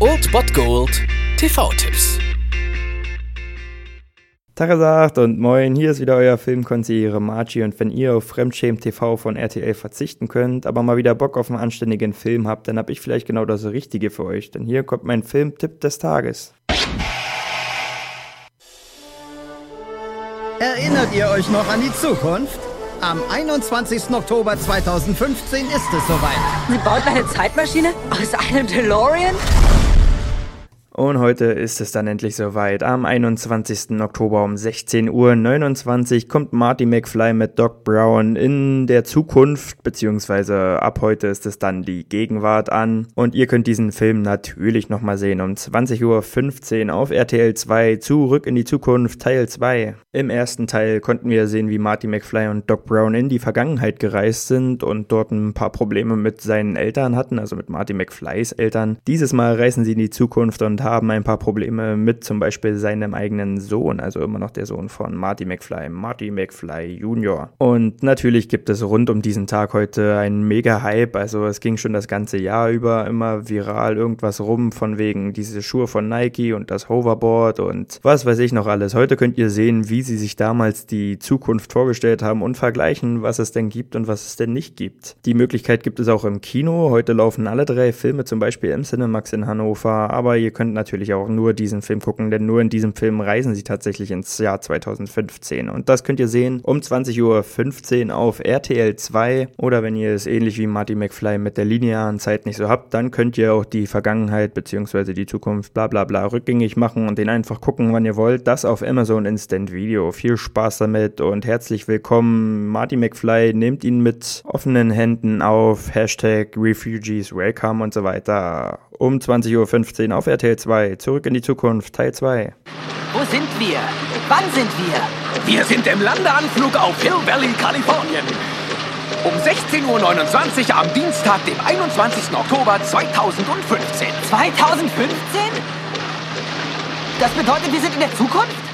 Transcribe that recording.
Old Bot Gold TV-Tipps. Tagesagt und moin, hier ist wieder euer Filmkonsigliere Margie und wenn ihr auf Fremdschämen TV von RTL verzichten könnt, aber mal wieder Bock auf einen anständigen Film habt, dann hab ich vielleicht genau das Richtige für euch, denn hier kommt mein Filmtipp des Tages. Erinnert ihr euch noch an die Zukunft? Am 21. Oktober 2015 ist es soweit. Sie baut eine Zeitmaschine aus einem DeLorean? Und heute ist es dann endlich soweit. Am 21. Oktober um 16.29 Uhr kommt Marty McFly mit Doc Brown in der Zukunft, beziehungsweise ab heute ist es dann die Gegenwart an. Und ihr könnt diesen Film natürlich nochmal sehen um 20.15 Uhr auf RTL 2 Zurück in die Zukunft Teil 2. Im ersten Teil konnten wir sehen, wie Marty McFly und Doc Brown in die Vergangenheit gereist sind und dort ein paar Probleme mit seinen Eltern hatten, also mit Marty McFlys Eltern. Dieses Mal reisen sie in die Zukunft und haben ein paar Probleme mit zum Beispiel seinem eigenen Sohn, also immer noch der Sohn von Marty McFly, Marty McFly Jr. Und natürlich gibt es rund um diesen Tag heute einen mega Hype, also es ging schon das ganze Jahr über immer viral irgendwas rum von wegen diese Schuhe von Nike und das Hoverboard und was weiß ich noch alles. Heute könnt ihr sehen, wie sie sich damals die Zukunft vorgestellt haben und vergleichen, was es denn gibt und was es denn nicht gibt. Die Möglichkeit gibt es auch im Kino. Heute laufen alle drei Filme zum Beispiel im Cinemax in Hannover, aber ihr könnt natürlich auch nur diesen Film gucken, denn nur in diesem Film reisen sie tatsächlich ins Jahr 2015. Und das könnt ihr sehen um 20.15 Uhr auf RTL 2 oder wenn ihr es ähnlich wie Marty McFly mit der linearen Zeit nicht so habt, dann könnt ihr auch die Vergangenheit bzw. die Zukunft bla bla bla rückgängig machen und den einfach gucken, wann ihr wollt. Das auf Amazon Instant Video. Viel Spaß damit und herzlich willkommen. Marty McFly nehmt ihn mit offenen Händen auf. Hashtag Refugees Welcome und so weiter um 20.15 Uhr auf RTL 2. Zurück in die Zukunft, Teil 2. Wo sind wir? Wann sind wir? Wir sind im Landeanflug auf Hill Valley, Kalifornien. Um 16.29 Uhr am Dienstag, dem 21. Oktober 2015. 2015? Das bedeutet, wir sind in der Zukunft?